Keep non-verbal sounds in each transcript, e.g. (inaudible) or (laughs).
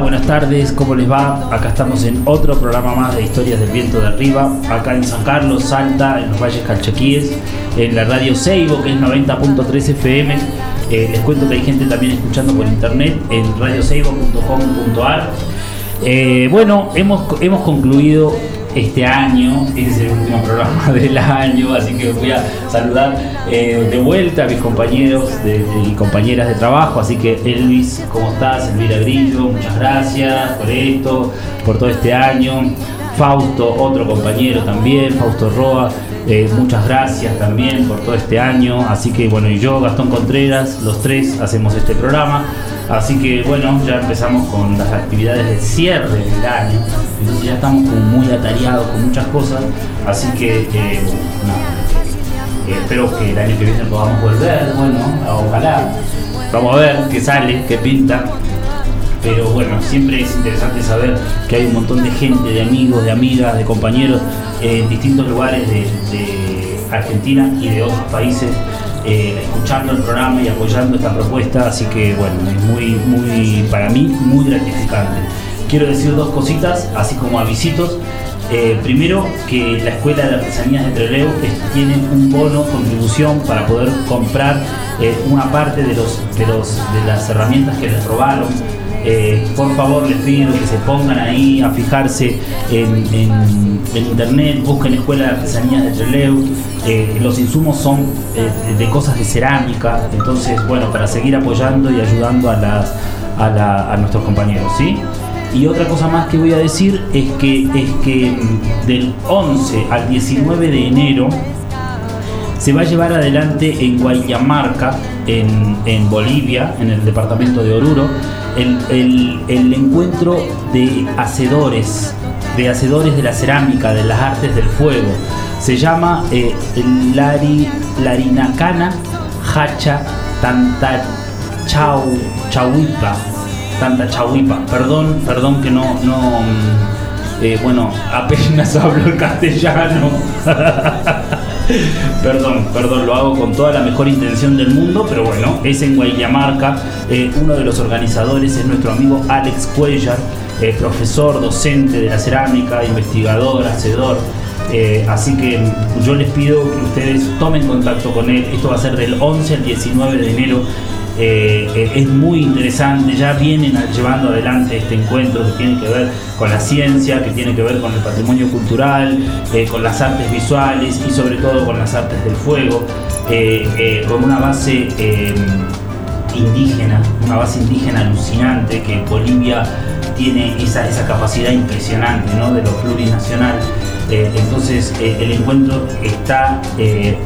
Buenas tardes, ¿cómo les va? Acá estamos en otro programa más de Historias del Viento de Arriba, acá en San Carlos, Salta, en los Valles Calchaquíes, en la radio Seibo, que es 90.3 FM. Eh, les cuento que hay gente también escuchando por internet en radioseibo.com.ar. Eh, bueno, hemos, hemos concluido este año, este es el último programa (laughs) del año, así que voy a saludar eh, de vuelta a mis compañeros y compañeras de trabajo, así que Elvis, ¿cómo estás? Elvira Grillo, muchas gracias por esto, por todo este año. Fausto, otro compañero también, Fausto Roa, eh, muchas gracias también por todo este año. Así que bueno, y yo, Gastón Contreras, los tres hacemos este programa. Así que bueno, ya empezamos con las actividades de cierre del año. Entonces ya estamos como muy atareados con muchas cosas. Así que eh, eh, espero que el año que viene podamos volver. Bueno, ojalá. Vamos a ver qué sale, qué pinta pero bueno, siempre es interesante saber que hay un montón de gente, de amigos, de amigas, de compañeros en distintos lugares de, Argentina y de otros países eh, escuchando el programa y apoyando esta propuesta, así que bueno, es muy, muy, para mí, muy gratificante. Quiero decir dos cositas, así como avisitos. Eh, primero, que la Escuela de Artesanías de Trelew tiene un bono contribución para poder comprar eh, una parte de, los, de, los, de las herramientas que les robaron eh, por favor les pido que se pongan ahí a fijarse en, internet, busquen Escuela de Artesanías de Trelew. Eh, los insumos son eh, de cosas de cerámica, entonces bueno, para seguir apoyando y ayudando a, las, a, nuestros compañeros, ¿sí? Y otra cosa más que voy a decir es que, es que mm, del 11 al 19 de enero se va a llevar adelante en Guayamarca, en, en Bolivia, en el departamento de Oruro, el, encuentro de hacedores, de hacedores de la cerámica, de las artes del fuego. Se llama eh, Lari, Larinacana Hacha Tanta Chau, Chauipa. Tanta Chauipa. Perdón, perdón que no, no mm, eh, bueno, (laughs) apenas hablo el castellano. (laughs) (laughs) perdón, perdón, lo hago con toda la mejor intención del mundo, pero bueno, es en Guayamarca. Eh, uno de los organizadores es nuestro amigo Alex Cuellar, eh, profesor, docente de la cerámica, investigador, hacedor. Eh, así que yo les pido que ustedes tomen contacto con él. Esto va a ser del 11 al 19 de enero eh, eh, es muy interesante, ya vienen llevando adelante este encuentro que tiene que ver con la ciencia, que tiene que ver con el patrimonio cultural, eh, con las artes visuales y sobre todo con las artes del fuego, con una base indígena, una base indígena alucinante que Bolivia tiene esa, esa capacidad impresionante ¿no? de lo plurinacional. entonces el encuentro está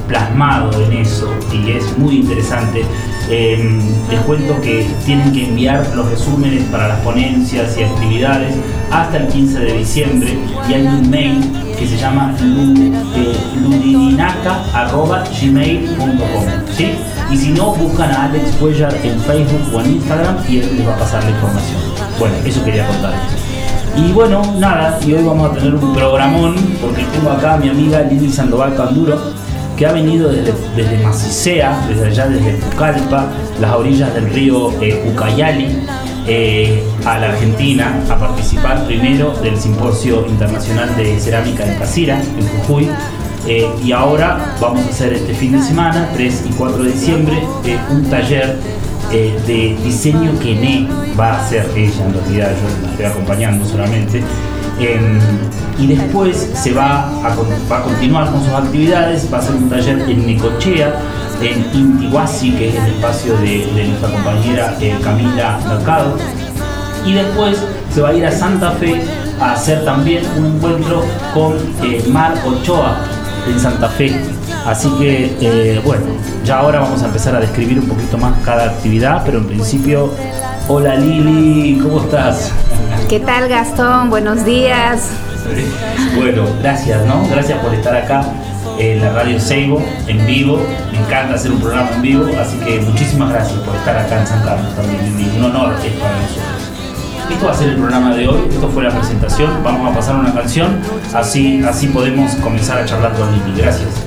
plasmado en eso y es muy interesante. Em, les cuento que tienen que enviar los resúmenes para las ponencias y actividades hasta el 15 de diciembre y hay un mail que se llama eh, ludininaca.gmail.com ¿sí? Y si no, buscan a Alex Cuellar en Facebook o en Instagram y él les va a pasar la información. Bueno, eso quería contarles. Y bueno, nada, y hoy vamos a tener un programón porque tengo acá a mi amiga Lili Sandoval Canduro que ha venido desde, desde Macicea, desde allá, desde Pucallpa, las orillas del río eh, Ucayali, eh, a la Argentina a participar primero del Simposio Internacional de Cerámica en Casira, en Jujuy. Eh, y ahora vamos a hacer este fin de semana, 3 y 4 de diciembre, un taller de diseño que ne va a hacer ella, en realidad yo la estoy acompañando solamente. Em, y después se va a, continuar con sus actividades, va a hacer un taller en Necochea, en Intihuasi, que es el espacio de, nuestra compañera eh, Camila Mercado. y después se va a ir a Santa Fe a hacer también un encuentro con eh, Mar Ochoa en Santa Fe. Así que, eh, bueno, ya ahora vamos a empezar a describir un poquito más cada actividad, pero en principio, hola Lili, ¿cómo estás? ¿Qué tal Gastón? Buenos días. Bueno, gracias, ¿no? Gracias por estar acá en la radio Seibo, en vivo. Me encanta hacer un programa en vivo, así que muchísimas gracias por estar acá en San Carlos también. Un honor es para nosotros. Esto va a ser el programa de hoy, esto fue la presentación, vamos a pasar una canción, así, así podemos comenzar a charlar con Lili. Gracias.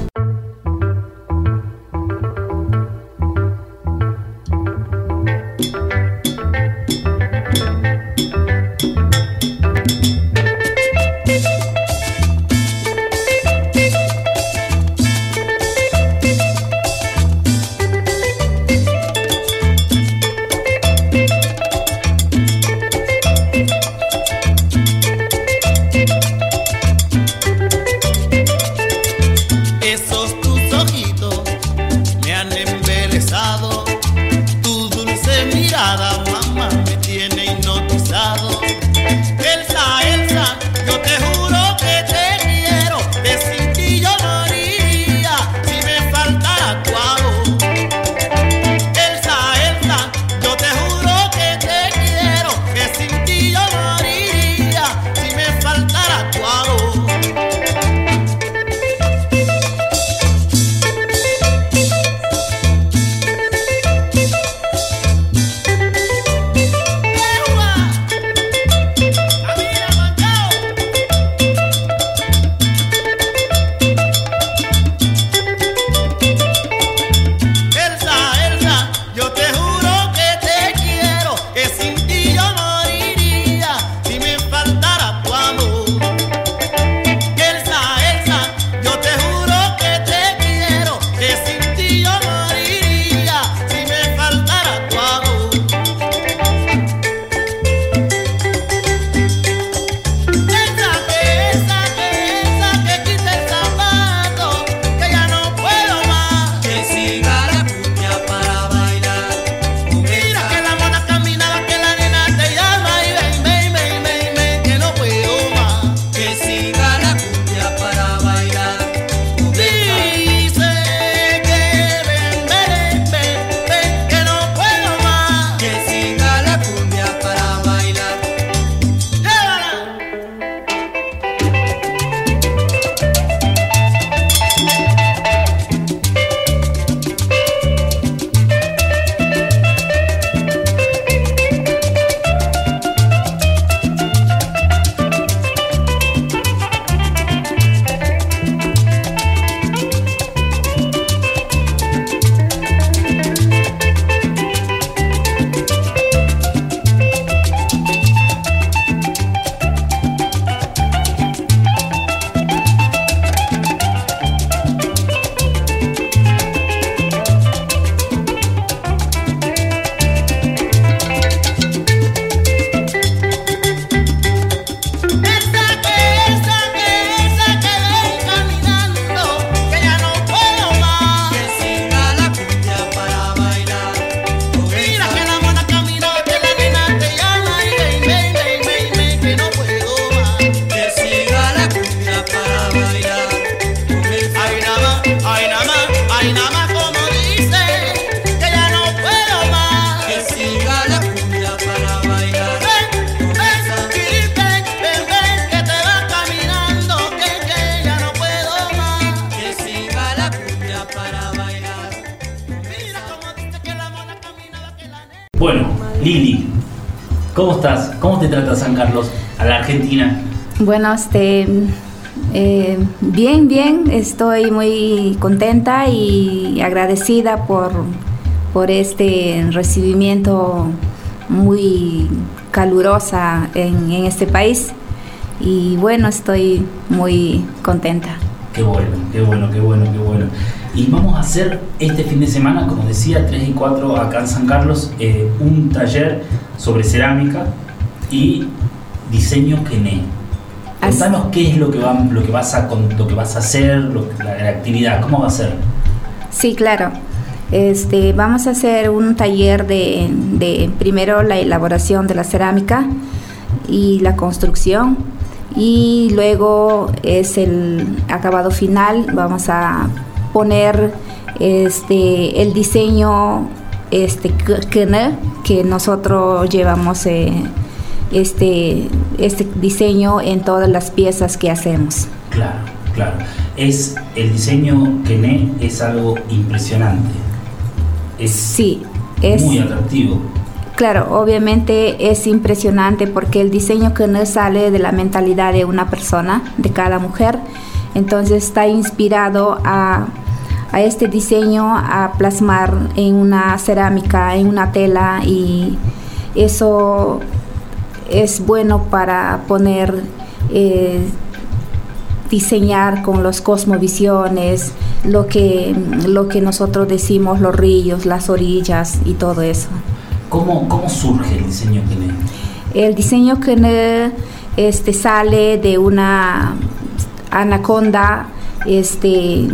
Bueno, este, eh, bien, bien, estoy muy contenta y agradecida por, por este recibimiento muy calurosa en, este país y bueno, estoy muy contenta. Qué bueno, qué bueno, qué bueno, qué bueno. Y vamos a hacer este fin de semana, como decía, 3 y 4 acá en San Carlos, eh, un taller sobre cerámica y diseño Kené. Contanos qué es lo que, lo que, vas, a, lo que vas a hacer, la, actividad, cómo va a ser. Sí, claro. Este, vamos a hacer un taller de, de primero la elaboración de la cerámica y la construcción y luego es el acabado final. Vamos a poner este, el diseño este, que nosotros llevamos eh, este, este diseño en todas las piezas que hacemos. Claro, claro. Es el diseño que es algo impresionante. Es sí, es muy atractivo. Claro, obviamente es impresionante porque el diseño no sale de la mentalidad de una persona, de cada mujer, entonces está inspirado a, a este diseño a plasmar en una cerámica, en una tela y eso es bueno para poner, eh, diseñar con los cosmovisiones, lo que, lo que nosotros decimos, los ríos, las orillas y todo eso. ¿Cómo, cómo surge el diseño Kene? El diseño Kene este, sale de una anaconda este,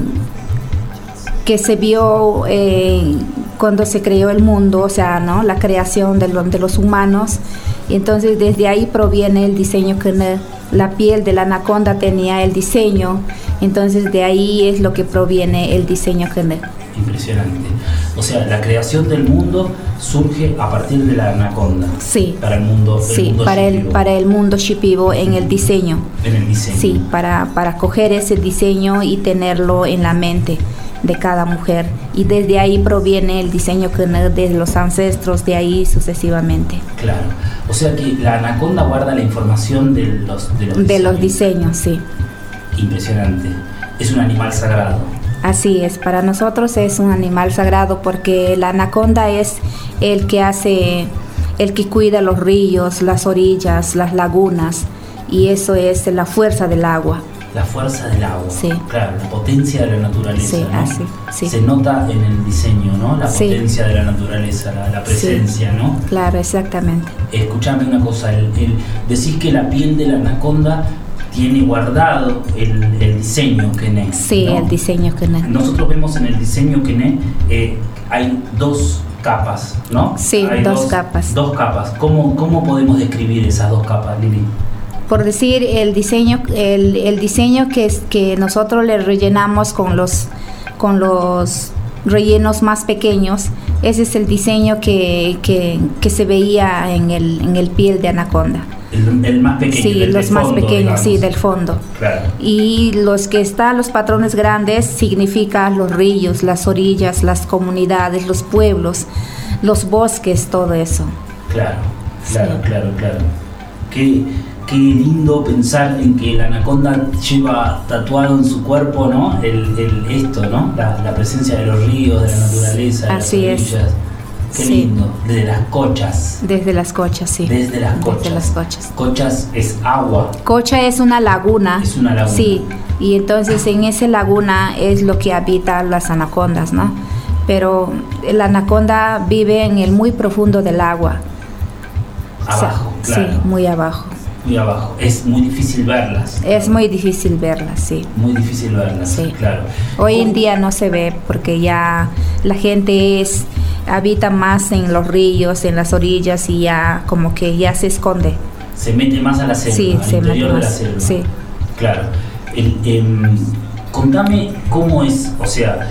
que se vio eh, cuando se creó el mundo, o sea, ¿no? la creación de, de los humanos. Y entonces desde ahí proviene el diseño que la piel de la anaconda tenía el diseño, entonces de ahí es lo que proviene el diseño que Impresionante. O sea, la creación del mundo surge a partir de la anaconda. Sí. Para el mundo. sí, para el para el mundo shipibo en el diseño. En el diseño. Sí, para para coger ese diseño y tenerlo en la mente de cada mujer y desde ahí proviene el diseño que de los ancestros de ahí sucesivamente. Claro, o sea que la anaconda guarda la información de los de los, de los diseños, sí. Impresionante. Es un animal sagrado. Así es, para nosotros es un animal sagrado porque la anaconda es el que hace, el que cuida los ríos, las orillas, las lagunas y eso es la fuerza del agua. La fuerza del agua, sí. claro, la potencia de la naturaleza. Sí, ¿no? así, sí. Se nota en el diseño, ¿no? La potencia de la naturaleza, la, presencia, ¿no? Claro, exactamente. Escuchame una cosa, el, decís que la piel de la anaconda tiene guardado el, diseño Kené. Sí, el diseño Kené. Nosotros vemos en el diseño Kené eh, hay dos capas, ¿no? Sí, dos, capas. Dos capas. ¿Cómo, ¿Cómo podemos describir esas dos capas, Lili? Por decir, el diseño, el, el diseño que, es, que nosotros le rellenamos con los, con los rellenos más pequeños, ese es el diseño que, que, que se veía en el, en el piel de anaconda. El, más pequeño. Sí, los más pequeños, sí, del fondo. Claro. Y los que están, los patrones grandes, significan los ríos, las orillas, las comunidades, los pueblos, los bosques, todo eso. Claro, claro, claro, claro. Qué, qué lindo pensar en que la anaconda lleva tatuado en su cuerpo, ¿no? El, el esto, ¿no? La, la, presencia de los ríos, de la naturaleza, de Así las orillas. es. Qué lindo, desde las cochas. Desde las cochas, sí. Desde las cochas. Desde las cochas. Cochas es agua. Cocha es una laguna. Es una laguna. Sí, y entonces en esa laguna es lo que habitan las anacondas, ¿no? Pero la anaconda vive en el muy profundo del agua. Abajo, o sea, claro. Sí, muy abajo. Muy abajo. Es muy difícil verlas. Es muy difícil verlas, sí. Muy difícil verlas, Sí. claro. Hoy en ¿Cómo- día no se ve porque ya la gente es habita más en los ríos, en las orillas y ya como que ya se esconde. se mete más a la selva, Sí, al se mete interior de la más, selva. sí. Claro. El, em, contame cómo es, o sea,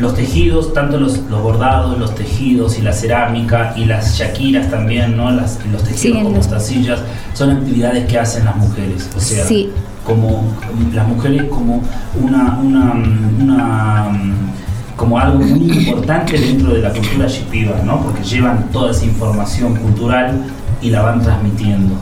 los tejidos, tanto los, los bordados, los tejidos y la cerámica y las shakiras también, ¿no? Las, los tejidos Sí, como los- tacillas, son actividades que hacen las mujeres. O sea, Sí. como las mujeres como una, una, una como algo muy importante dentro de la cultura shipiba, ¿no? Porque llevan toda esa información cultural y la van transmitiendo.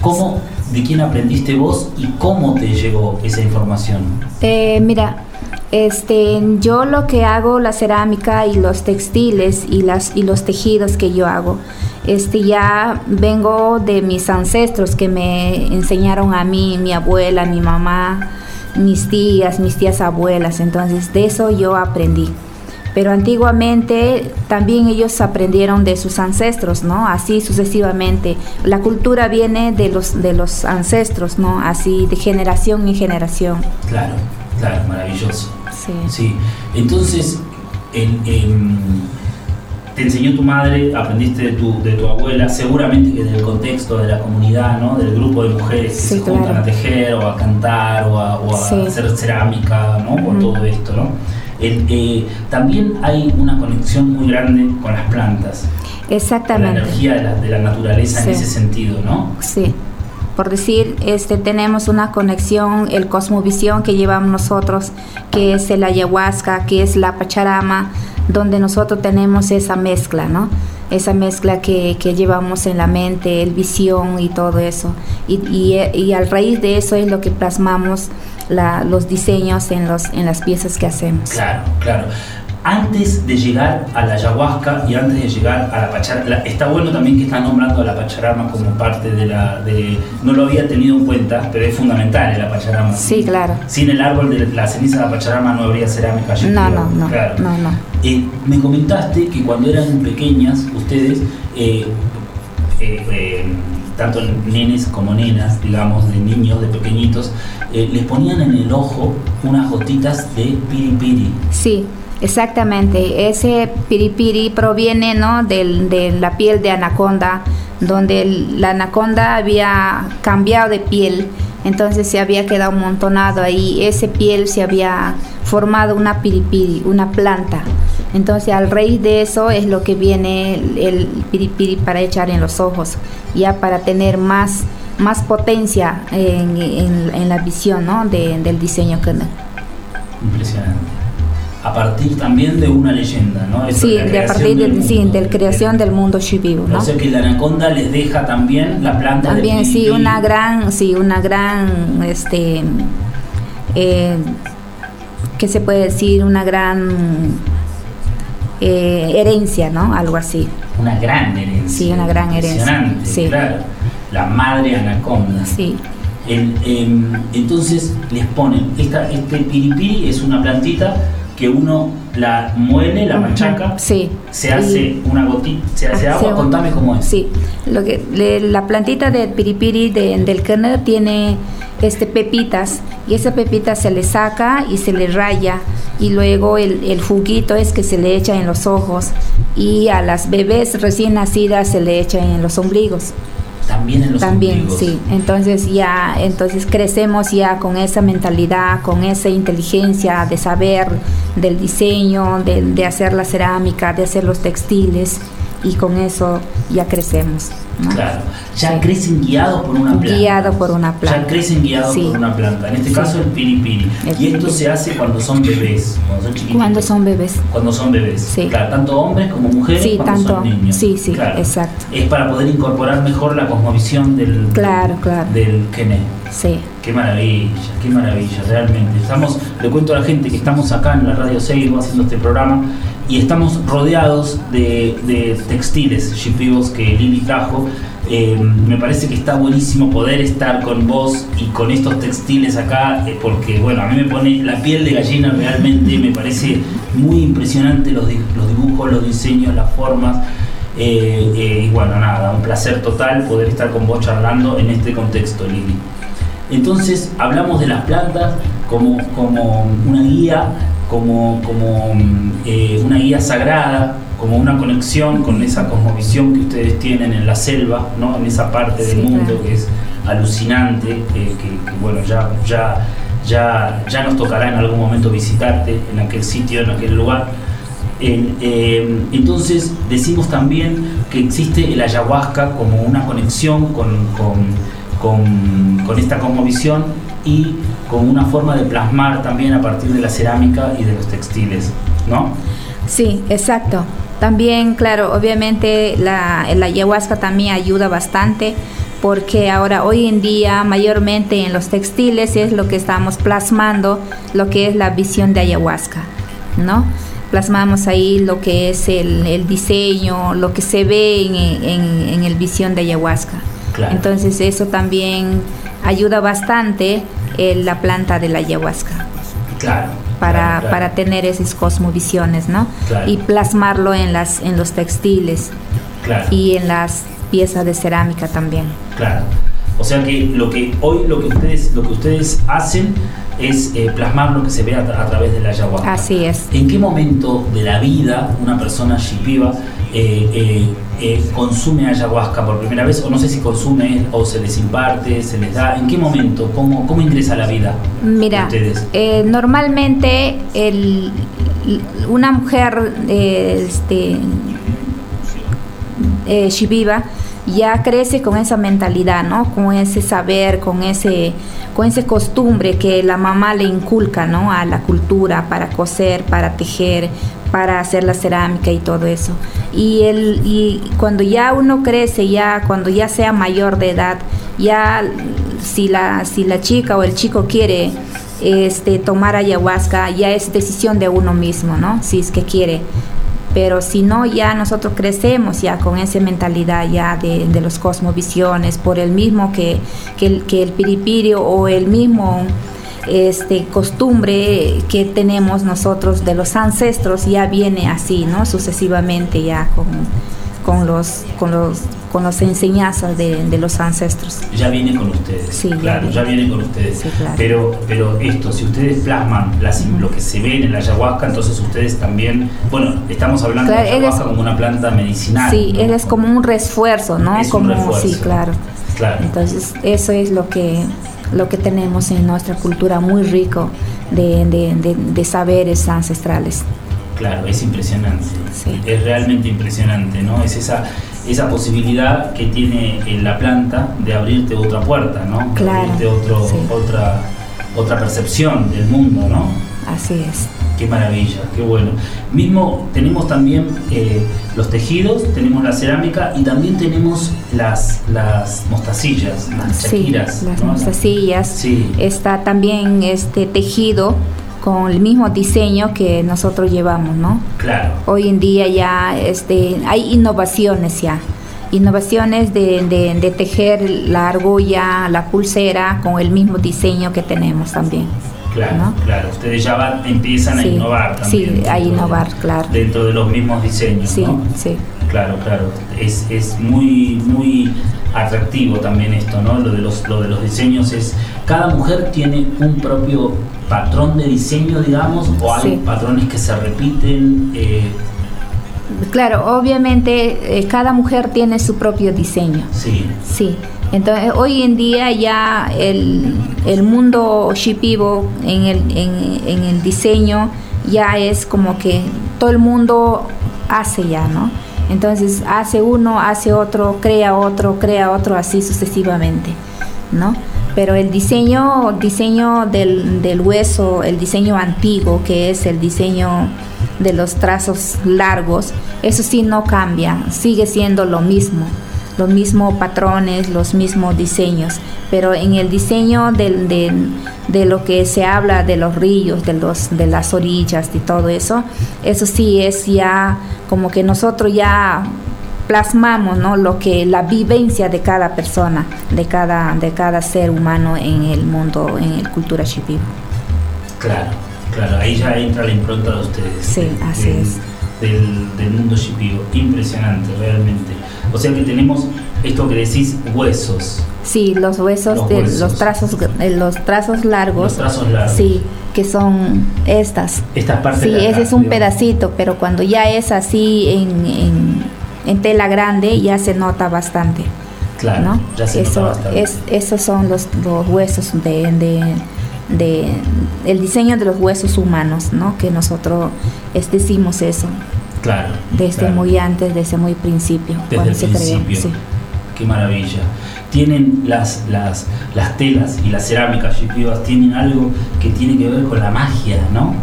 ¿Cómo, de quién aprendiste vos y cómo te llegó esa información? Eh, mira, este, yo lo que hago, la cerámica y los textiles y, las, y los tejidos que yo hago, este, ya vengo de mis ancestros que me enseñaron a mí, mi abuela, mi mamá, mis tías, mis tías abuelas, entonces de eso yo aprendí. Pero antiguamente también ellos aprendieron de sus ancestros, ¿no? Así sucesivamente. La cultura viene de los, de los ancestros, ¿no? Así de generación en generación. Claro, claro, maravilloso. Sí. Sí, entonces te enseñó tu madre, aprendiste de tu, de tu abuela, seguramente que del contexto de la comunidad, ¿no? del grupo de mujeres que se juntan a tejer o a cantar o a, hacer cerámica, ¿no? o todo esto. ¿no? Eh, también hay una conexión muy grande con las plantas. Exactamente. la energía de la, de la naturaleza en ese sentido, ¿no? Sí por decir, este, tenemos una conexión, el cosmovisión que llevamos nosotros, que es el ayahuasca, que es la pacharama, donde nosotros tenemos esa mezcla, ¿no? Esa mezcla que, que llevamos en la mente, el visión y todo eso. Y, y, al raíz de eso es lo que plasmamos la, los diseños en, los, en las piezas que hacemos. Claro, claro antes de llegar a la ayahuasca y antes de llegar a la pacharama, está bueno también que están nombrando a la pacharama como parte de la... De, no lo había tenido en cuenta, pero es fundamental en la pacharama. Sí, claro. Sin el árbol de la ceniza de la pacharama no habría cerámica. No, no, no, no, no. Eh, me comentaste que cuando eran pequeñas ustedes... Eh, eh, tanto nenes como nenas, digamos, de niños, de pequeñitos, les ponían en el ojo unas gotitas de piripiri. Sí, Exactamente, ese piripiri proviene ¿no? de la piel de anaconda, donde la anaconda había cambiado de piel, entonces se había quedado montonado ahí, ese piel se había formado una piripiri, una planta. Entonces al raíz de eso es lo que viene el, piripiri para echar en los ojos, ya para tener más, más potencia en, la visión ¿no? del diseño que Impresionante a partir también de una leyenda, ¿no? sí, de a partir de, sí, de la creación del mundo Shibibu, ¿no? O sea que la anaconda les deja también la planta También, sí, una gran, sí, una gran, este, eh, ¿qué se puede decir? Una gran eh, herencia, ¿no? Algo así. Una gran herencia. Sí, una gran herencia. Sí. claro. La madre anaconda. Sí. Em, entonces les ponen, esta, este piripiri es una plantita que uno la muele, la machaca, sí. se hace una gotita, se hace agua, contame cómo es. Sí, lo que, la plantita de piripiri del kernel tiene este, pepitas y esa pepita se le saca y se le raya y luego el, el juguito es que se le echa en los ojos y a las bebés recién nacidas se le echa en los ombligos. También en los También, sí. Entonces ya, entonces crecemos ya con esa mentalidad, con esa inteligencia de saber del diseño, de, de hacer la cerámica, de hacer los textiles y con eso ya crecemos. Claro, ya crecen guiados por una planta. Guiado por una planta. Ya crecen guiados por una planta. En este caso el piripiri. y esto se hace cuando son bebés, cuando son chiquitos. Cuando son bebés. Cuando son bebés. Sí. Claro, tanto hombres como mujeres sí, cuando tanto, son niños. Sí, sí, exacto. Es para poder incorporar mejor la cosmovisión del, claro, claro. del Kené. Sí. Qué maravilla, qué maravilla, realmente. Estamos, le cuento a la gente que estamos acá en la Radio Seibo haciendo este programa y estamos rodeados de, textiles shipibos que Lili trajo eh, me parece que está buenísimo poder estar con vos y con estos textiles acá, eh, porque bueno, a mí me pone la piel de gallina realmente, me parece muy impresionante los, dibujos, los diseños, las formas. Eh, y bueno, nada, un placer total poder estar con vos charlando en este contexto, Lili. Entonces, hablamos de las plantas como, como una guía, como, como una guía sagrada, como una conexión con esa cosmovisión que ustedes tienen en la selva, ¿no? en esa parte del mundo que es alucinante, que, bueno, ya, ya, ya, ya nos tocará en algún momento visitarte en aquel sitio, en aquel lugar. Eh, entonces decimos también que existe el ayahuasca como una conexión con, con, con esta cosmovisión y con una forma de plasmar también a partir de la cerámica y de los textiles, ¿no? Sí, exacto. También, claro, obviamente la, ayahuasca también ayuda bastante porque ahora hoy en día mayormente en los textiles es lo que estamos plasmando, lo que es la visión de ayahuasca, ¿no? Plasmamos ahí lo que es el, diseño, lo que se ve en, el visión de ayahuasca. Entonces eso también ayuda bastante en la planta de la ayahuasca. Claro para, para tener esas cosmovisiones, ¿no? Y plasmarlo en, las, en los textiles y en las piezas de cerámica también. Claro. O sea que lo que hoy lo que ustedes lo que ustedes hacen es eh, plasmar lo que se ve a, a, través de la ayahuasca. Así es. ¿En qué momento de la vida una persona shipiba eh, eh, eh, consume ayahuasca por primera vez? O no sé si consume o se les imparte, se les da. ¿En qué momento? ¿Cómo, cómo ingresa a la vida? Mira, eh, normalmente el, una mujer este, shipiba ya crece con esa mentalidad, ¿no? Con ese saber, con ese, con ese costumbre que la mamá le inculca, ¿no? A la cultura para coser, para tejer, para hacer la cerámica y todo eso. Y, el, y cuando ya uno crece, ya cuando ya sea mayor de edad, ya si la, si la chica o el chico quiere este, tomar ayahuasca, ya es decisión de uno mismo, ¿no? Si es que quiere pero si no, ya nosotros crecemos ya con esa mentalidad ya de, de los cosmovisiones, por el mismo que, que, el, que el piripirio o el mismo este costumbre que tenemos nosotros de los ancestros ya viene así, ¿no? Sucesivamente ya con, con los con los con las enseñanzas de, de, los ancestros. Ya viene con ustedes. Sí, claro, ya viene, con ustedes. Sí, claro. Pero, pero esto, si ustedes plasman las, lo que se ve en la ayahuasca, entonces ustedes también, bueno, estamos hablando claro, de la ayahuasca como una planta medicinal. Sí, ¿no? es como un refuerzo, ¿no? Es como un refuerzo. sí, claro. Claro. Entonces, eso es lo que lo que tenemos en nuestra cultura muy rico de, de, de, de saberes ancestrales. Claro, es impresionante. Sí. Es realmente impresionante, ¿no? Es esa, esa posibilidad que tiene en la planta de abrirte otra puerta, ¿no? De Claro, abrirte otro, sí. otra, otra percepción del mundo, ¿no? Así es. Qué maravilla, qué bueno. Mismo tenemos también eh, los tejidos, tenemos la cerámica y también tenemos las, las mostacillas, las Sí, chaquiras. las ¿no? mostacillas. Sí. Está también este tejido con el mismo diseño que nosotros llevamos, ¿no? Claro, Hoy en día ya este, hay innovaciones ya. Innovaciones de, de, de tejer la argolla, la pulsera con el mismo diseño que tenemos también. claro, ¿no? claro. Ustedes ya van- empiezan a Sí, innovar sí, también. a dentro de- innovar, claro. Dentro de los mismos diseños, Sí, ¿no? sí. Claro, claro. Es, es muy, muy atractivo también esto, ¿no? Lo de los, lo de los diseños es. Cada mujer tiene un propio patrón de diseño, digamos, o hay Sí. patrones que se repiten. eh, Claro, obviamente eh, cada mujer tiene su propio diseño. sí, Sí, entonces hoy en día ya el, el mundo shipibo en el, en, en el diseño ya es como que todo el mundo hace ya, ¿no? Entonces hace uno, hace otro, crea otro, crea otro, así sucesivamente, ¿no? Pero el diseño, diseño del, del hueso, el diseño antiguo, que es el diseño de los trazos largos, eso sí no cambia, sigue siendo lo mismo los mismos patrones, los mismos diseños, pero en el diseño de, de lo que se habla de los ríos, de, los, de las orillas y todo eso, eso sí es ya como que nosotros ya plasmamos ¿no? lo que la vivencia de cada persona, de cada, de cada ser humano en el mundo, en la cultura shipibo. claro, claro. Ahí ya entra la impronta de ustedes. Sí, de- así del- es. Del, del mundo shipibo. Impresionante, realmente. O sea que tenemos esto que decís, huesos. Sí, los huesos Los de los trazos, eh, los trazos largos. Los trazos largos. Sí, que son estas. Estas partes Sí, acá, ese es un digamos. pedacito, pero cuando ya es así en, en, en tela grande ya se nota bastante. Claro, ¿no? ya se Eso, nota bastante. es, esos son los, los huesos de, de, de- el diseño de los huesos humanos, ¿no? Que nosotros es, decimos eso Claro. desde claro. muy antes, desde muy principio, Desde el se principio. Sí. Qué maravilla. Tienen las, las, las telas y las cerámicas tienen algo que tiene que ver con la magia, ¿no?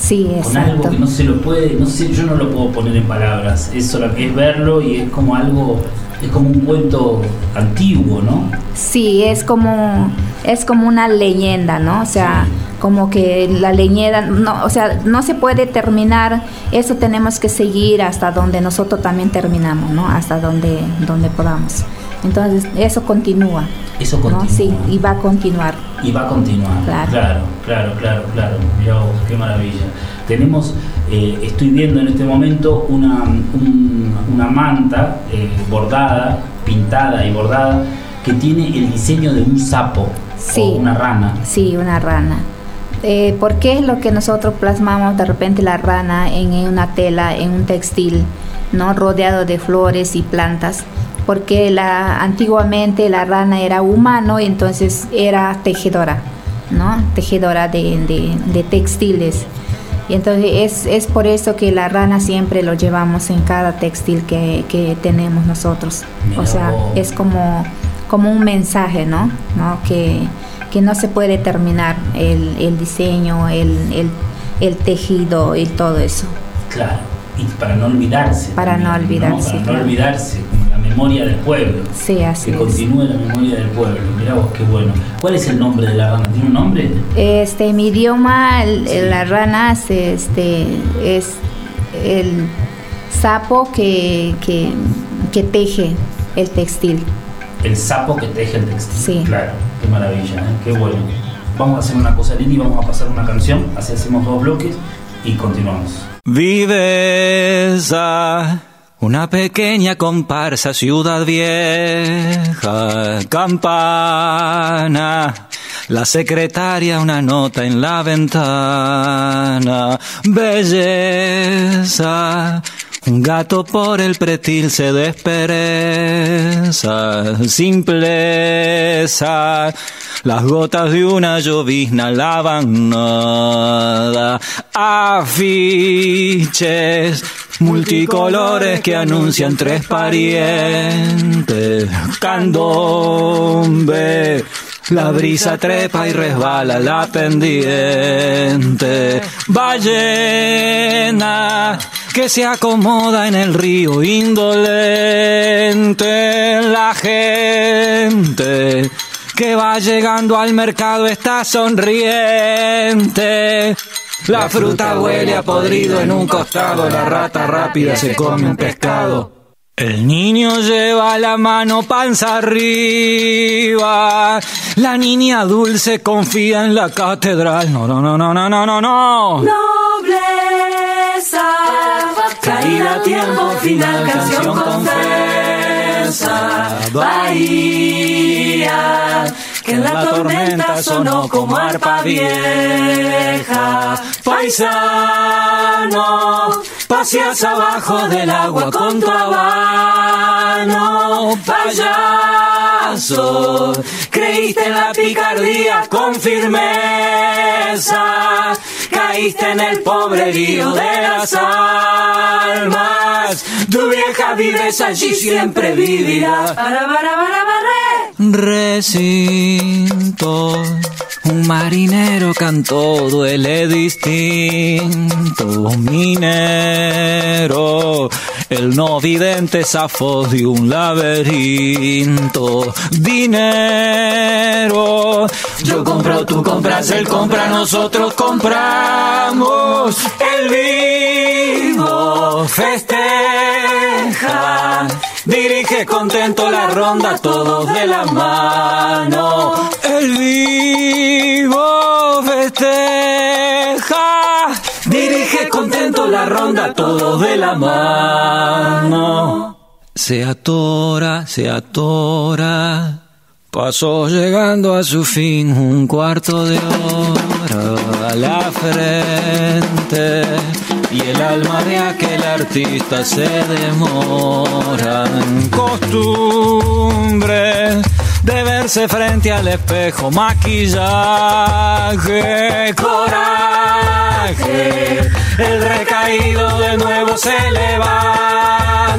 Sí, Con algo que no se lo puede, no sé, yo no lo puedo poner en palabras. Es, solo- es verlo y es como algo, es como un cuento antiguo, ¿no? Sí, es como es como una leyenda, ¿no? O sea, Sí. como que la leyenda, no, o sea, no se puede terminar. Eso tenemos que seguir hasta donde nosotros también terminamos, ¿no? Hasta donde donde podamos. Entonces eso continúa, Eso ¿no? continúa. Sí, y va a continuar. Y va a continuar. Claro. claro, claro, claro. claro. Mirá vos, qué maravilla. Tenemos, eh, estoy viendo en este momento una, un- una manta eh, bordada, pintada y bordada, que tiene el diseño de un sapo Sí. o una rana. Sí, una rana. Eh, ¿Por qué es lo que nosotros plasmamos de repente la rana en, en una tela, en un textil, no rodeado de flores y plantas? Porque la, antiguamente la rana era humano, entonces era tejedora, ¿no? Tejedora de, de- de textiles. Y entonces es, es por eso que la rana siempre lo llevamos en cada textil que, que tenemos nosotros. Mira o sea, es como, como un mensaje, ¿no? ¿No? Que, que no se puede terminar el, el diseño, el, el, el tejido y todo eso. Claro. Y para no olvidarse. Para no olvidarse, Para claro. no olvidarse, memoria del pueblo. Sí, así que es. continúe la memoria del pueblo. Mirá vos, qué bueno. ¿Cuál es el nombre de la rana? ¿Tiene un nombre? Este, en mi idioma, el- Sí. la rana este, es el sapo que, que, que teje el textil. El sapo que teje el textil. Sí. Claro, qué maravilla, ¿eh? qué bueno. Vamos a hacer una cosa, Lili, vamos a pasar una canción, así hacemos dos bloques y continuamos. Viveza, una pequeña comparsa, ciudad vieja, campana. La secretaria una nota en la ventana. Belleza. Gato por el pretil se despereza. Simpleza. Las gotas de una llovizna lavan nada. Afiches multicolores que anuncian tres parientes. Candombe. La brisa trepa y resbala la pendiente. Ballena que se acomoda en el río indolente. La gente que va llegando al mercado está sonriente. La fruta huele a podrido en un costado, la rata rápida se come un pescado. El niño lleva la mano panza arriba. La niña dulce confía en la catedral. No, no, no, no, no, no, no, no. Nobleza, caída a tiempo final, canción confesa. Bahía, que en la tormenta sonó como arpa vieja. Paisano, paseas abajo del agua con tu habano. Payaso, creíste en la picardía con firmeza. Caíste en el pobrerío de las almas. Tu vieja vives allí, siempre vivirá. Para, para, para, para. Recinto, un marinero cantó, duele distinto, minero, el no vidente zafó de un laberinto, dinero, yo compro, tú compras, él compra, nosotros compramos, el vivo festeja. Dirige contento la ronda, todos de la mano. El vivo festeja. Dirige contento la ronda, todos de la mano. Se atora, se atora. Pasó llegando a su fin un cuarto de hora a la frente y el alma de aquel artista se demora en costumbre de verse frente al espejo, maquillaje, coraje, el recaído de nuevo se levanta,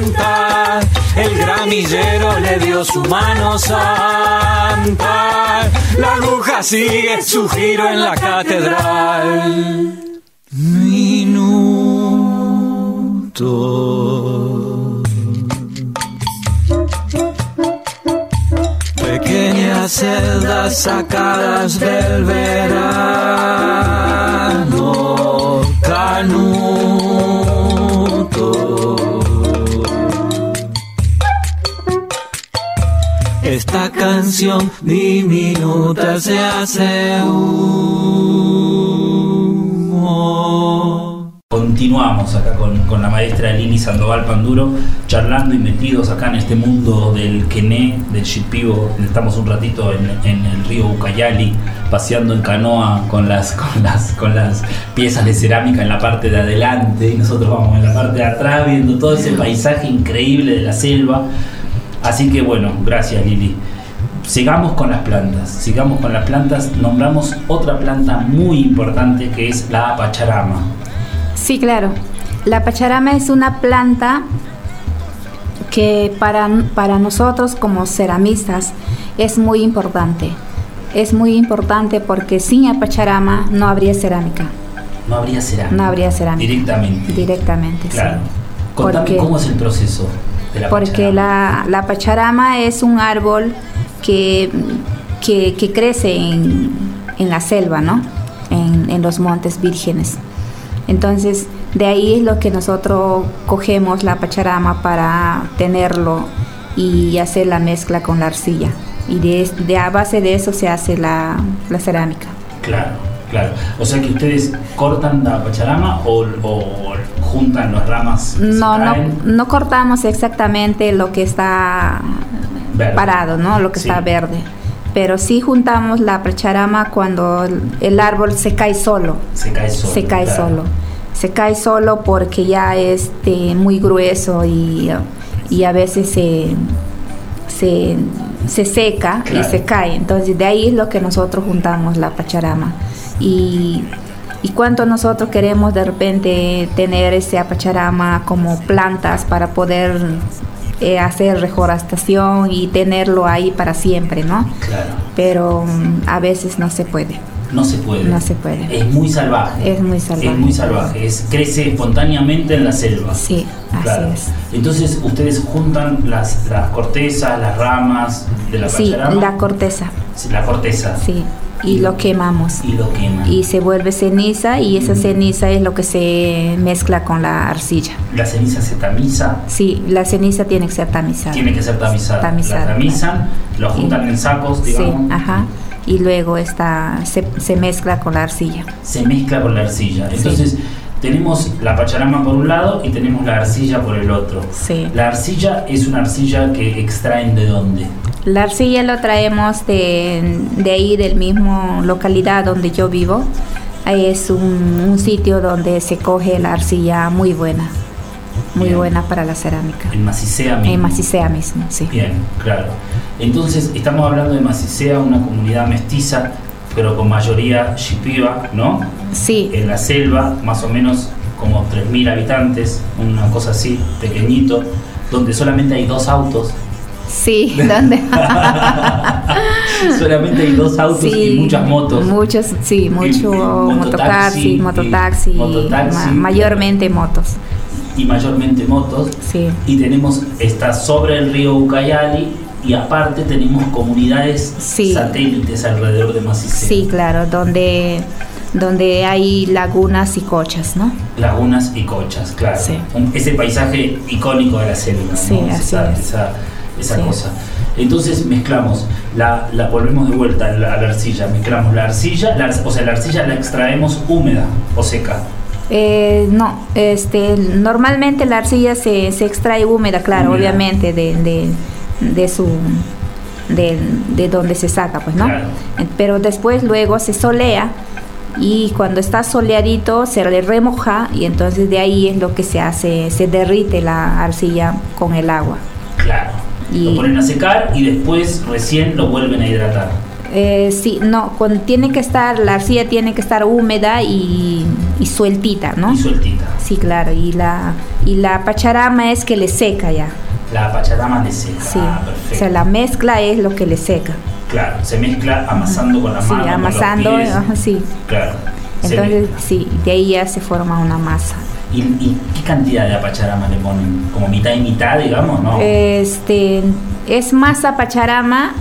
el gramillero le dio su mano santa, la aguja sigue su giro en la catedral. Minuto. Pequeñas celdas sacadas del verano, canuto. Esta canción diminuta se hace. Continuamos acá con, la maestra Lili Sandoval Panduro, charlando y metidos acá en este mundo del quené, del shipivo. Estamos un ratito en, el río Ucayali, paseando en canoa con las, (laughs) con, las, con las piezas de cerámica en la parte de adelante y nosotros vamos en la parte de atrás viendo todo ese paisaje increíble de la selva. Así que bueno, gracias Lili. Sigamos con las plantas, sigamos con las plantas. Nombramos otra planta muy importante que es la apacharama. Sí, claro. La pacharama es una planta que para, para nosotros como ceramistas es muy importante. Es muy importante porque sin apacharama no habría cerámica. No habría cerámica. No habría cerámica. Directamente. Directamente, claro. Contame cómo es el proceso de la Porque la, la, pacharama es un árbol que, que, crece en, en, la selva, ¿no? En, en los montes vírgenes. Entonces, de ahí es lo que nosotros cogemos la pacharama para tenerlo y hacer la mezcla con la arcilla. Y de, a base de eso se hace la, cerámica. Claro, claro. O sea que ustedes cortan la pacharama o, juntan las ramas. no, no, no cortamos exactamente lo que está parado, ¿no? Lo que está verde pero sí juntamos la pacharama cuando el árbol se cae solo. Se cae solo. Se cae solo. Se cae solo porque ya es este, muy grueso y, a veces se, se, seca y se cae. Entonces de ahí es lo que nosotros juntamos la pacharama. Y, y cuánto nosotros queremos de repente tener ese pacharama como plantas para poder eh, hacer reforestación y tenerlo ahí para siempre, ¿no? Claro. Pero mm, a veces no se puede. No se puede. No se puede. Es muy salvaje. Es muy salvaje. Es muy salvaje. Es, crece espontáneamente en la selva. Sí, así es. Entonces ustedes juntan las, las cortezas, las ramas de la Sí, la corteza. Sí, la corteza. Sí y lo quemamos. Y lo queman. Y se vuelve ceniza y esa ceniza es lo que se mezcla con la arcilla. ¿La ceniza se tamiza? Sí, la ceniza tiene que ser tamizada. Tiene que ser tamizada. La tamizan, lo juntan en sacos, digamos. Sí, ajá. Y luego está, se, se, mezcla con la arcilla. Se mezcla con la arcilla. Entonces, tenemos la pacharama por un lado y tenemos la arcilla por el otro. Sí. La arcilla es una arcilla que extraen de dónde? La arcilla lo traemos de, de ahí, del mismo localidad donde yo vivo. Ahí es un, sitio donde se coge la arcilla muy buena, muy buena para la cerámica. En Macicea mismo. En Macicea mismo, sí. Bien, claro. Entonces, estamos hablando de Macicea, una comunidad mestiza, pero con mayoría shipiba, ¿no? Sí. En la selva, más o menos como 3.000 habitantes, una cosa así, pequeñito, donde solamente hay dos autos Sí, (laughs) ¿dónde? Solamente hay dos autos y muchas motos. Muchos, sí, mucho mototaxi, mototaxi, mayormente motos. Y mayormente motos. Sí. Y tenemos, está sobre el río Ucayali y aparte tenemos comunidades satélites alrededor de Macicena. Sí, claro, donde donde hay lagunas y cochas, ¿no? Lagunas y cochas, claro. Sí. ese paisaje icónico de la selva, sí, así es esa cosa. Entonces mezclamos, la, la volvemos de vuelta a la, arcilla, mezclamos la arcilla, o sea, la arcilla la extraemos húmeda o seca. Eh, no, este, normalmente la arcilla se, se extrae húmeda, claro, obviamente, de, de, su de, de, donde se saca, pues, ¿no? Pero después luego se solea y cuando está soleadito se le remoja y entonces de ahí es lo que se hace, se derrite la arcilla con el agua. Lo ponen a secar y después recién lo vuelven a hidratar. Eh, sí, no, tiene que estar, la arcilla tiene que estar húmeda y, sueltita, ¿no? Y sueltita. Sí, claro, y la, y la pacharama es que le seca ya. La pacharama le seca, sí. Ah, perfecto. O sea, la mezcla es lo que le seca. Claro, se mezcla amasando con la mano. Sí, amasando, sí. Claro. Entonces, sí, de ahí ya se forma una masa. ¿Y, qué cantidad de apacharama le ponen? ¿Como mitad y mitad, digamos, no? Este, es masa pacharama,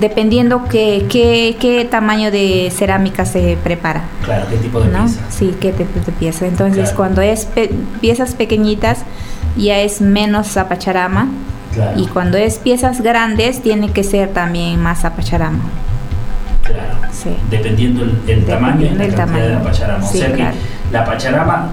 dependiendo qué, qué, tamaño de cerámica se prepara. Claro, qué tipo de pieza. Sí, qué tipo de pieza. Entonces, cuando es piezas pequeñitas, ya es menos apacharama. Claro. Y cuando es piezas grandes, tiene que ser también más apacharama. Sí. Dependiendo el, el tamaño y la cantidad de la pacharama. Sí, o sea claro. que la pacharama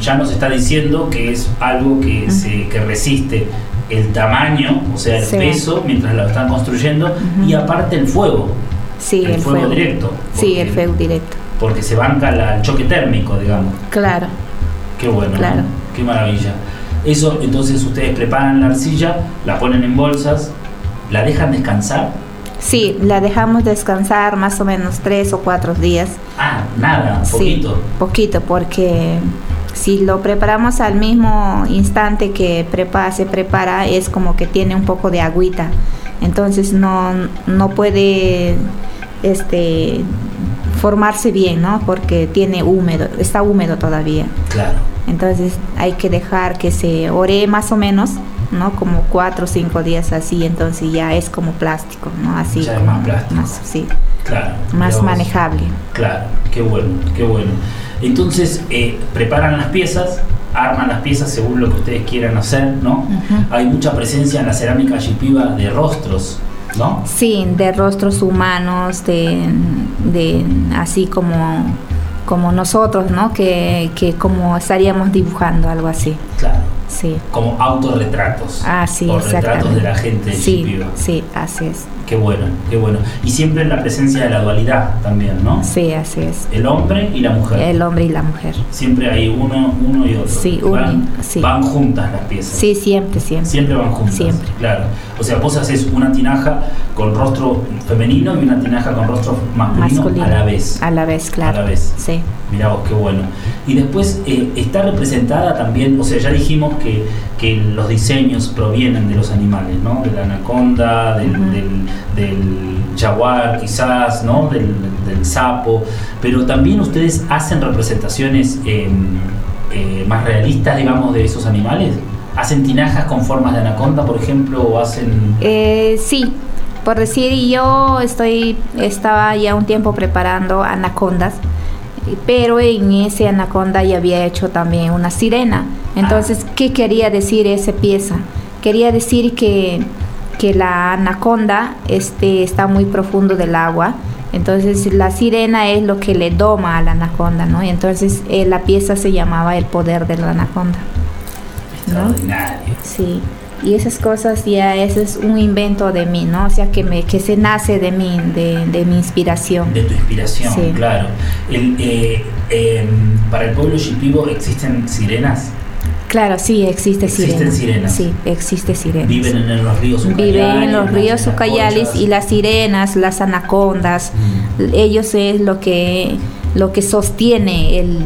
ya nos está diciendo que es algo que, se, que resiste el tamaño, o sea, el Sí. peso mientras lo están construyendo y aparte el fuego. Sí, el, el, fuego, fuego. directo. Sí, porque- el fuego directo. Porque se banca la- el choque térmico, digamos. Claro. Qué bueno, ¿no? Claro. qué maravilla. Eso, entonces ustedes preparan la arcilla, la ponen en bolsas, la dejan descansar. Sí, la dejamos descansar más o menos tres o cuatro días. Ah, nada, Sí, poquito. poquito, porque si lo preparamos al mismo instante que se prepara, es como que tiene un poco de agüita. Entonces no, no puede este, formarse bien, ¿no? Porque tiene húmedo, está húmedo todavía. Claro. Entonces hay que dejar que se ore más o menos, ¿no? Como cuatro o cinco días así, entonces ya es como plástico, ¿no? Así Ya es más plástico. más- sí, Claro. más manejable. Claro, qué bueno, qué bueno. Entonces, eh, preparan las piezas, arman las piezas según lo que ustedes quieran hacer, ¿no? Hay mucha presencia en la cerámica yipiba de rostros, ¿no? Sí, de rostros humanos, de, de así como, como nosotros, ¿no? Que, que como estaríamos dibujando algo así. Claro. Sí. Como autorretratos. Ah, sí, o retratos de la gente Sí, yipiba. sí, así es. Qué bueno, qué bueno. Y siempre en la presencia de la dualidad también, ¿no? Sí, así es. El hombre y la mujer. El hombre y la mujer. Siempre hay uno, uno y otro. Sí, van, sí. van juntas las piezas. Sí, siempre, siempre. Siempre van juntas. Siempre. Claro. O sea, vos haces una tinaja con rostro femenino y una tinaja con rostro masculino, Masculino. a la vez. A la vez, claro. A la vez. Sí. Mirá vos, qué bueno. Y después eh, está representada también, o sea, ya dijimos que, que los diseños provienen de los animales, ¿no? De la anaconda, del, del jaguar quizás, ¿no? Del, del sapo, pero también ustedes hacen representaciones eh, eh, más realistas, digamos, de esos animales. ¿Hacen tinajas con formas de anaconda, por ejemplo, o hacen... Eh, sí, por decir, yo estoy, estaba ya un tiempo preparando anacondas, pero en ese anaconda ya había hecho también una sirena. Entonces, ¿qué quería decir esa pieza? Quería decir que, que la anaconda este, está muy profundo del agua. Entonces la sirena es lo que le doma a la anaconda, ¿no? Y entonces eh, la pieza se llamaba El poder de la anaconda. ¿no? Sí, y esas cosas ya, ese es un invento de mí, ¿no? O sea, que, me, que se nace de mí, de, de mi inspiración. De tu inspiración, Sí. claro. El, eh, em, para el pueblo shipibo existen sirenas, Claro, sí, existe Existen sirena. sirenas. Sí, existe sirena. viven en los ríos Ucayali, Viven en los ríos conchas. y las sirenas, las anacondas, Mm. ellos es lo que lo que sostiene el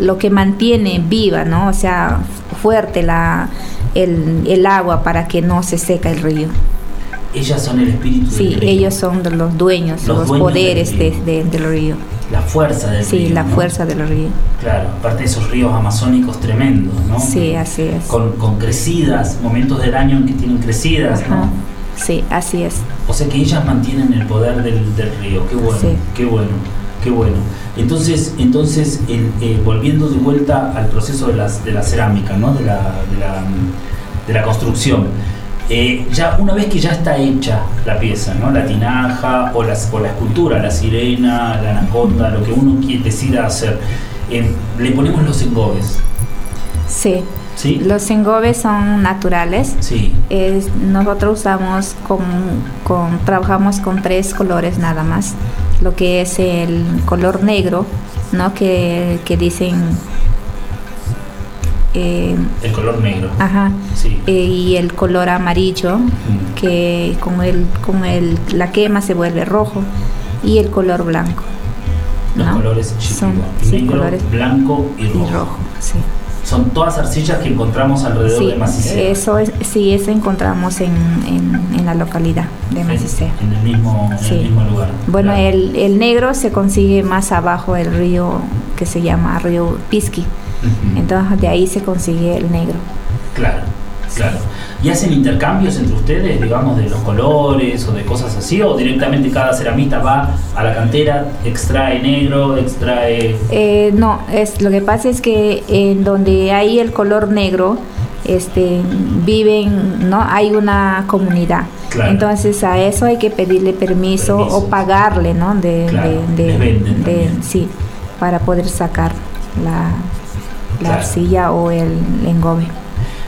lo que mantiene viva, ¿no? O sea, fuerte la el, el agua para que no se seca el río. Ellas son el espíritu Sí, del río, ellos son de los dueños, Los los, dueños poderes del de- río. de- del río. la fuerza del Sí, río. la ¿no? fuerza del río. Claro, aparte de esos ríos amazónicos tremendos, ¿no? Sí, así es. Con, con crecidas, momentos del año en que tienen crecidas, Ajá. ¿no? Sí, así es. O sea que ellas mantienen el poder del, del río. Qué bueno, Sí. qué bueno, qué bueno. Entonces, entonces el- eh, volviendo de vuelta al proceso de, las, de la cerámica, ¿no? de, la, de, la, de la construcción. eh, ya una vez que ya está hecha la pieza, ¿no? la tinaja o, las, o la escultura, la sirena, la anaconda, lo que uno decida hacer, eh, le ponemos los engobes. Sí. ¿Sí? Los engobes son naturales. Sí, Es- nosotros usamos con, con- trabajamos con tres colores nada más. Lo que es el color negro, ¿no? Que, que dicen eh, el color negro. ajá. Sí. Eh, y el color amarillo, Mm. que con el, con el la quema se vuelve rojo. Y el color blanco. Los ¿no? colores Son Shipibo, sí, negro, colores blanco y y rojo. rojo, sí. Son todas arcillas que encontramos alrededor Sí, de Macicea. eso es, sí, eso encontramos en, en, en la localidad de En- Macicea. En, el mismo, en Sí. el mismo lugar. Bueno, Claro. el, el negro se consigue más abajo del río que se llama río Pisqui. Entonces de ahí se consigue el negro. Claro, claro. ¿Y hacen intercambios entre ustedes, digamos, de los colores o de cosas así? ¿O directamente cada ceramista va a la cantera, extrae negro, extrae... Eh, no, es, lo que pasa es que en donde hay el color negro, este, viven, ¿no? Hay una comunidad. Claro. Entonces a eso hay que pedirle permiso, Permiso. o pagarle, ¿no? De, Claro, de- de- de- sí, para poder sacar la, la Claro. arcilla o el engobe.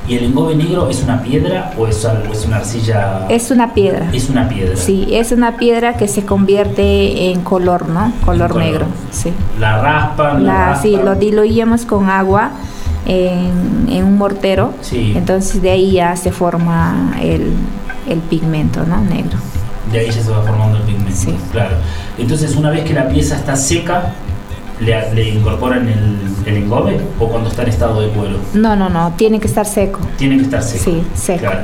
¿Y el engobe negro es una piedra o es, algo- es una arcilla? Es una piedra. Es una piedra. Sí, es una piedra que se convierte en color, ¿no? Color color. negro, sí. La raspan, la, La, sí, lo diluimos con agua en, en un mortero. Sí. Entonces de ahí ya se forma el, el pigmento, ¿no? Negro. De ahí ya se va formando el pigmento. Sí. Claro. Entonces, una vez que la pieza está seca, ¿le, le incorporan el, el engobe o cuando está en estado de cuero? No, no, no, tiene que estar seco. Tiene que estar seco. Sí, seco. Claro.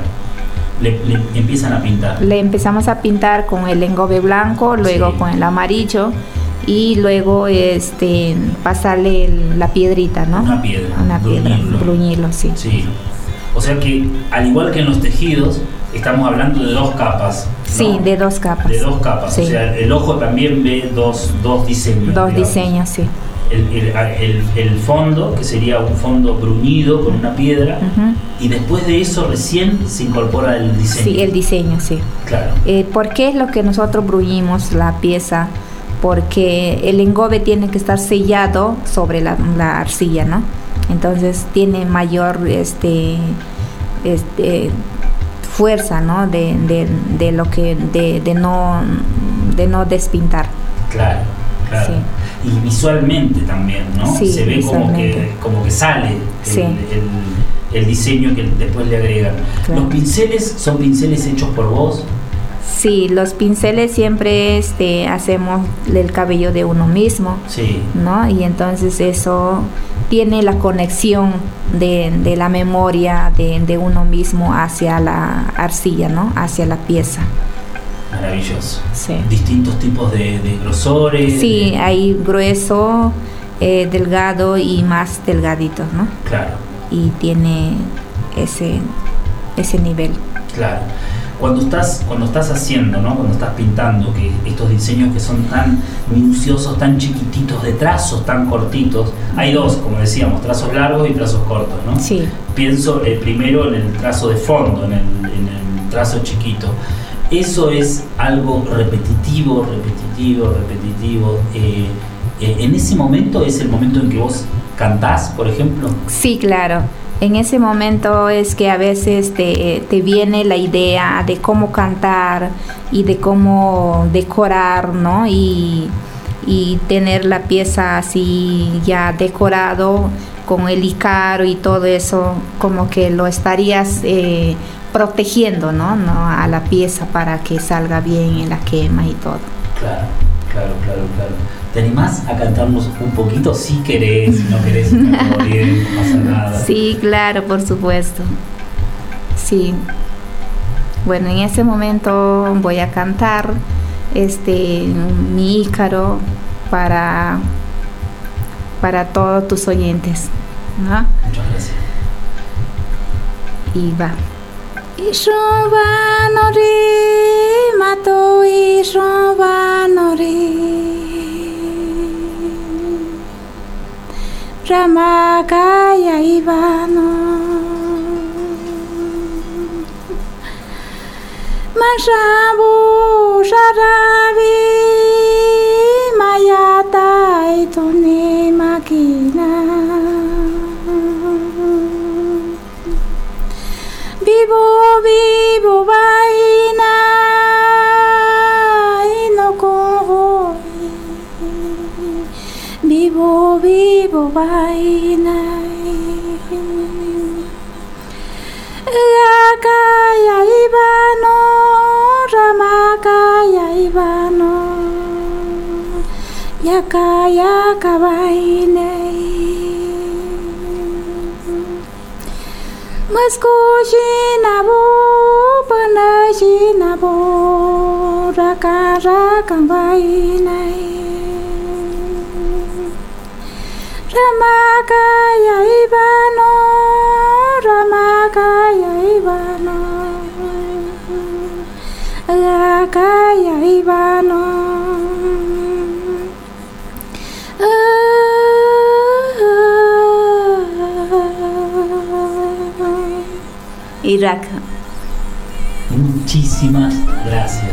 Le, le empiezan a pintar. Le empezamos a pintar con el engobe blanco, luego Sí. con el amarillo y luego este pasarle el- la piedrita, ¿no? Una piedra, Una piedra, bruñirlo. bruñirlo, sí. Sí. O sea que, al igual que en los tejidos, estamos hablando de dos capas. ¿no? Sí, de dos capas. De dos capas. Sí. O sea, el ojo también ve dos, dos diseños. Dos digamos. diseños, sí. El, el- el- el fondo, que sería un fondo bruñido con una piedra, y después de eso recién se incorpora el diseño. Sí, el diseño, sí. Claro. Eh, ¿Por qué es lo que nosotros bruñimos la pieza? Porque el engobe tiene que estar sellado sobre la, la arcilla, ¿no? Entonces tiene mayor este, este, fuerza, ¿no? De, de- de lo que de, de no de no despintar. Claro, claro. Sí. Y visualmente también, ¿no? Sí, Se ve como que, como que sale el, Sí. el- el diseño que después le agregan. Claro. ¿Los pinceles son pinceles hechos por vos? Sí, los pinceles siempre este, hacemos el cabello de uno mismo. Sí. ¿no? Y entonces eso tiene la conexión de, de la memoria de, de uno mismo hacia la arcilla, ¿no? Hacia la pieza. Maravilloso. Sí. Distintos tipos de, de grosores. Sí, hay grueso, eh, delgado y más delgadito, ¿no? Claro, Y tiene ese, ese nivel. claro. Cuando estás, cuando estás haciendo, ¿no? Cuando estás pintando, que estos diseños que son tan minuciosos, tan chiquititos, de trazos tan cortitos, hay dos, como decíamos, trazos largos y trazos cortos, ¿no? Sí. Pienso eh, primero en el trazo de fondo, en el, en el trazo chiquito. Eso es algo repetitivo, repetitivo, repetitivo. Eh, eh, en ese momento es el momento en que vos cantás, por ejemplo. Sí, claro. En ese momento es que a veces te, te viene la idea de cómo cantar y de cómo decorar, ¿no? Y, y tener la pieza así ya decorado con el icaro y todo eso, como que lo estarías eh, protegiendo, ¿no? ¿no? A la pieza para que salga bien en la quema y todo. Claro, claro, claro, claro. ¿Te animás a cantarnos un poquito? Si querés, si no querés, morir, no pasa nada. Sí, claro, por supuesto. Sí. Bueno, en ese momento voy a cantar este mi ícaro para para todos tus oyentes, ¿no? Muchas gracias. Y va. Ishovanori mato Ishovanori Ramakaya Ivano Mashabu Sharavi Mayata Itone Makina Vivo, vivo, vaina vivo, vaina. Rakaya Ivano, Ramakaya Ivano, Yakaya Kabaine. Muskushinabu, Panashinabu, Raka Raka Ramakaya Ivano, Ramakaya Ivano, Rakaya Ivano. Irak. Muchísimas gracias.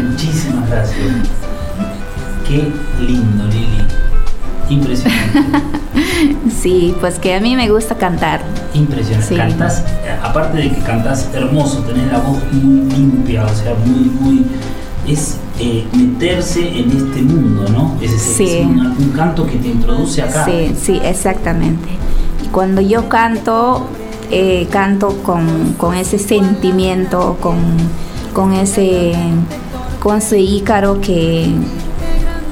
Muchísimas gracias. Qué lindo, Lili. Impresionante. (laughs) Sí, pues que a mí me gusta cantar. Impresionante. Sí. Cantas, aparte de que cantas hermoso, tenés la voz muy limpia, o sea, muy, muy. Es eh, meterse en este mundo, ¿no? Es, es- Sí. es un, un canto que te introduce acá. Sí, sí, exactamente. Y cuando yo canto, eh, canto con, con ese sentimiento, con, con ese con ese ícaro que,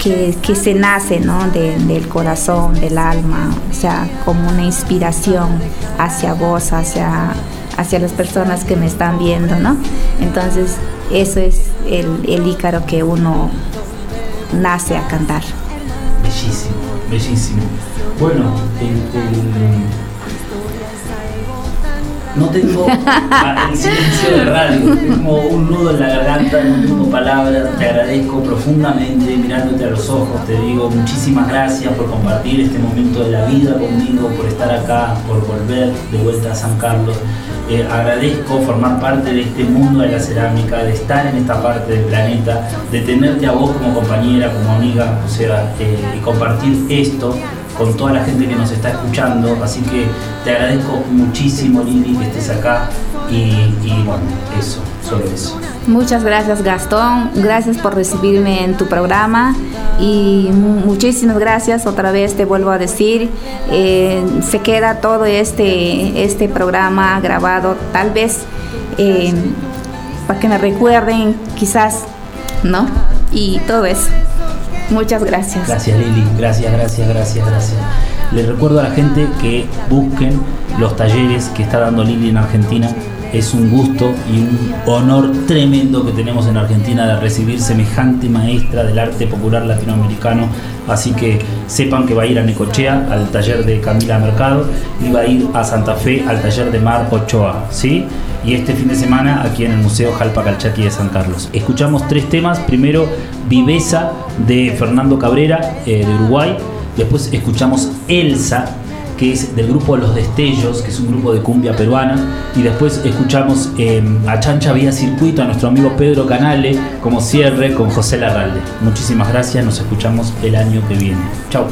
que, se nace ¿no? De- del corazón, del alma, o sea, como una inspiración hacia vos, hacia, hacia las personas que me están viendo, ¿no? Entonces, eso es el, el ícaro que uno nace a cantar. Bellísimo, bellísimo. Bueno, el- el- no tengo (laughs) el silencio de radio, tengo un nudo en la garganta, no tengo palabras, te agradezco profundamente mirándote a los ojos, te digo muchísimas gracias por compartir este momento de la vida conmigo, por estar acá, por volver de vuelta a San Carlos. Eh, agradezco formar parte de este mundo de la cerámica, de estar en esta parte del planeta, de tenerte a vos como compañera, como amiga, o sea, eh, y compartir esto con toda la gente que nos está escuchando. Así que te agradezco muchísimo, Lili, que estés acá. Y, bueno, eso, solo eso. Muchas gracias Gastón, gracias por recibirme en tu programa y mu- muchísimas gracias otra vez te vuelvo a decir, eh, se queda todo este, este programa grabado tal vez eh, para que me recuerden quizás, ¿no? Y todo eso. Muchas gracias. Gracias Lili, gracias, gracias, gracias, gracias. Les recuerdo a la gente que busquen los talleres que está dando Lili en Argentina. Es un gusto y un honor tremendo que tenemos en Argentina de recibir semejante maestra del arte popular latinoamericano. Así que sepan que va a ir a Necochea, al taller de Camila Mercado, y va a ir a Santa Fe, al taller de Mar Ochoa, ¿sí? Y este fin de semana aquí en el Museo Jalpa Calchaqui de San Carlos. Escuchamos tres temas. Primero, Viveza de Fernando Cabrera, eh, de Uruguay. Después escuchamos Elsa, que es del grupo Los Destellos, que es un grupo de cumbia peruana. Y después escuchamos eh, a Chancha Vía Circuito, a nuestro amigo Pedro Canale, como cierre con José Larralde. Muchísimas gracias, nos escuchamos el año que viene. Chao.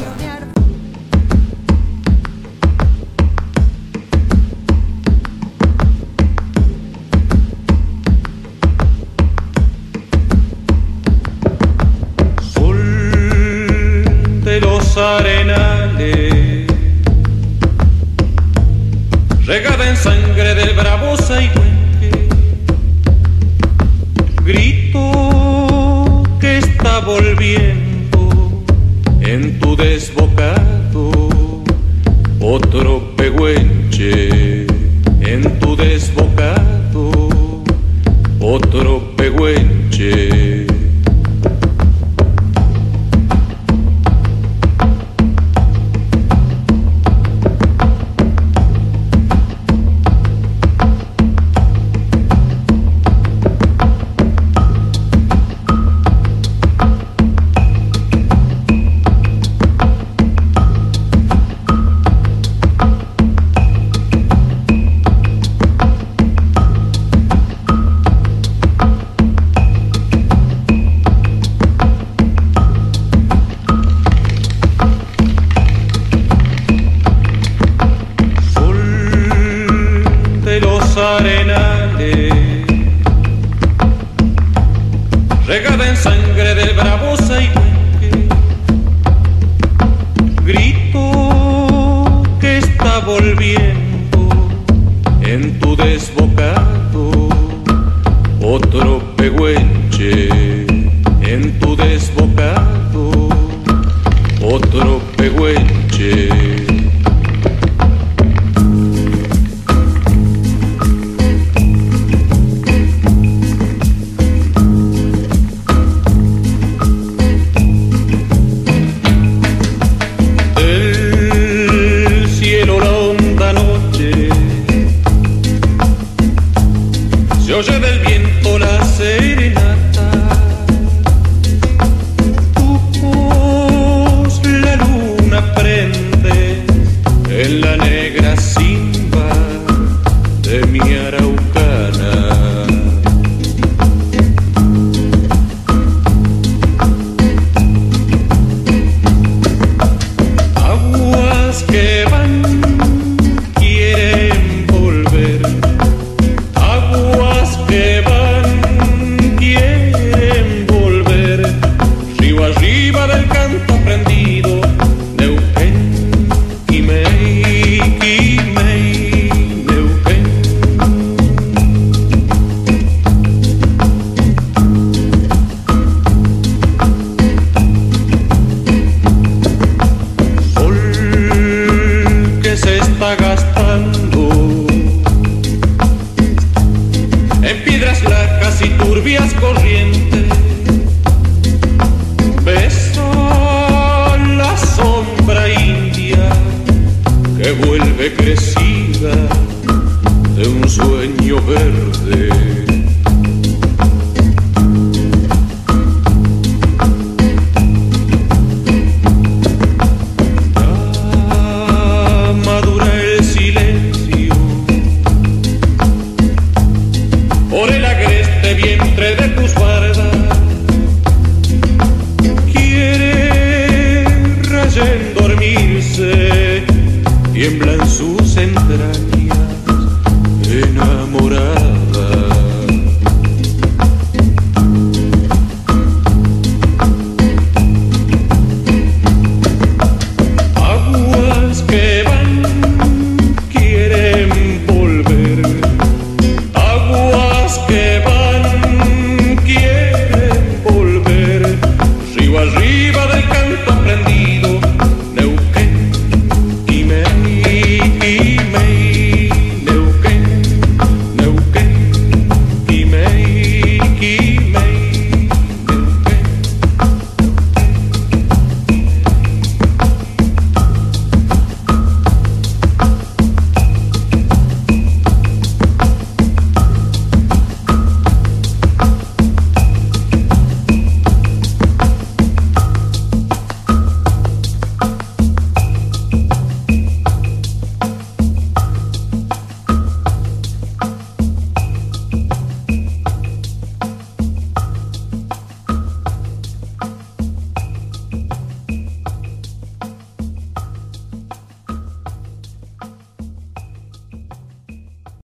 Sol volviendo en tu desbocado, otro pehuenche en tu desbocado, otro pehuenche.